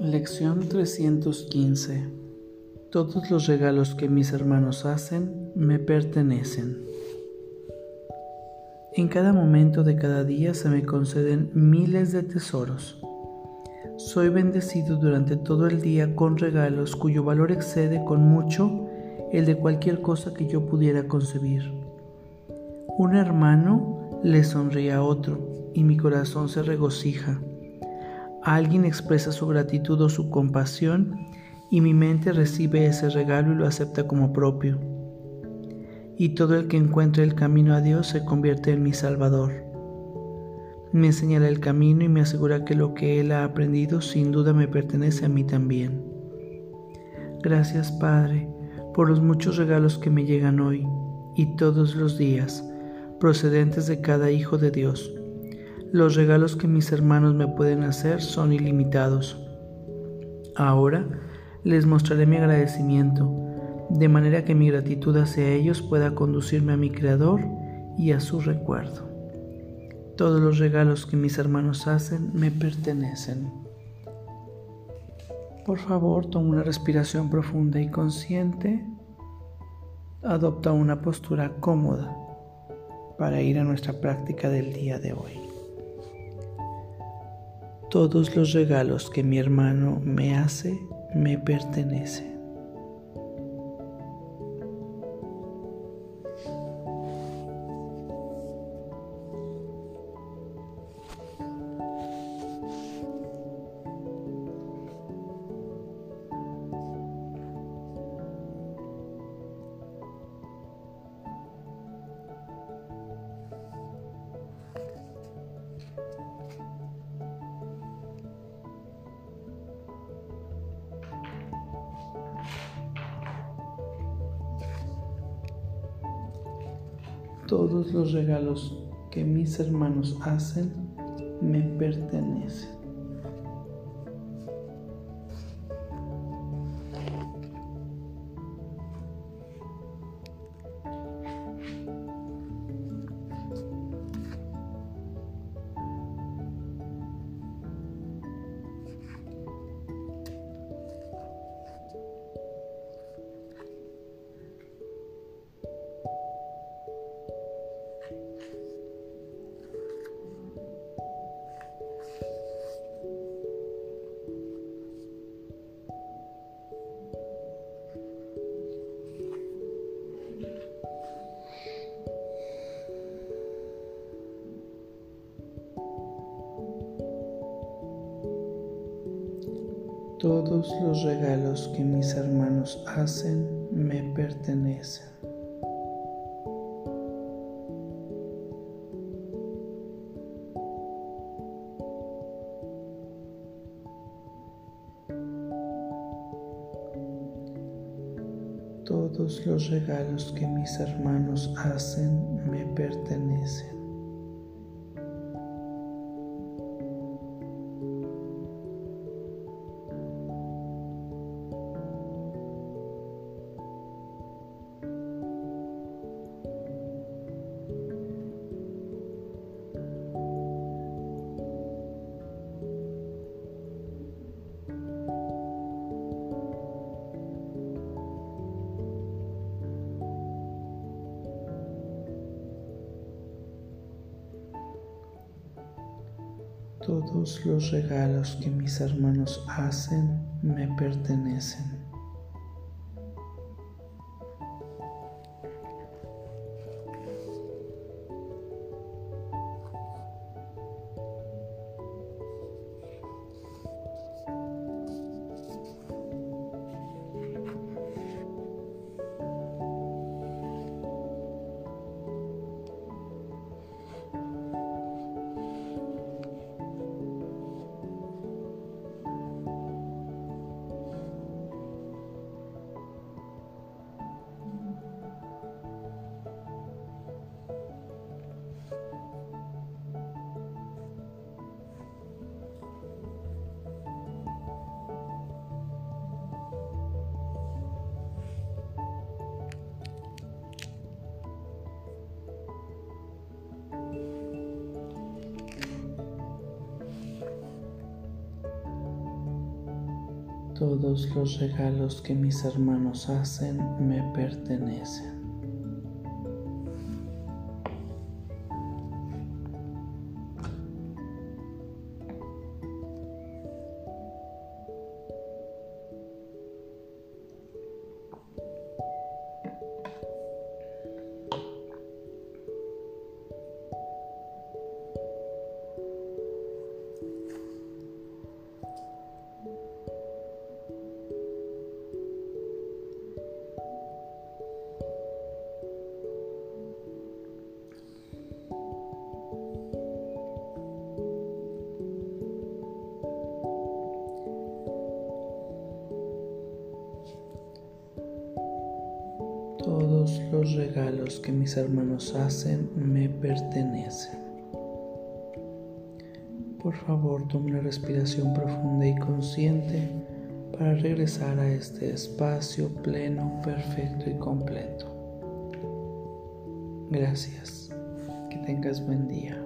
Lección 315 Todos los regalos que mis hermanos hacen me pertenecen. En cada momento de cada día se me conceden miles de tesoros. Soy bendecido durante todo el día con regalos cuyo valor excede con mucho el de cualquier cosa que yo pudiera concebir. Un hermano le sonríe a otro y mi corazón se regocija Alguien expresa su gratitud o su compasión y mi mente recibe ese regalo y lo acepta como propio. Y todo el que encuentre el camino a Dios se convierte en mi Salvador. Me señala el camino y me asegura que lo que Él ha aprendido sin duda me pertenece a mí también. Gracias Padre por los muchos regalos que me llegan hoy y todos los días, procedentes de cada Hijo de Dios los regalos que mis hermanos me pueden hacer son ilimitados. Ahora les mostraré mi agradecimiento, de manera que mi gratitud hacia ellos pueda conducirme a mi Creador y a su recuerdo. Todos los regalos que mis hermanos hacen me pertenecen. Por favor, toma una respiración profunda y consciente. Adopta una postura cómoda para ir a nuestra práctica del día de hoy. Todos los regalos que mi hermano me hace me pertenecen. Todos los regalos que mis hermanos hacen me pertenecen. Todos los regalos que mis hermanos hacen me pertenecen. Todos los regalos que mis hermanos hacen me pertenecen. Todos los regalos que mis hermanos hacen me pertenecen. Todos los regalos que mis hermanos hacen me pertenecen. Todos los regalos que mis hermanos hacen me pertenecen. Por favor, tome una respiración profunda y consciente para regresar a este espacio pleno, perfecto y completo. Gracias. Que tengas buen día.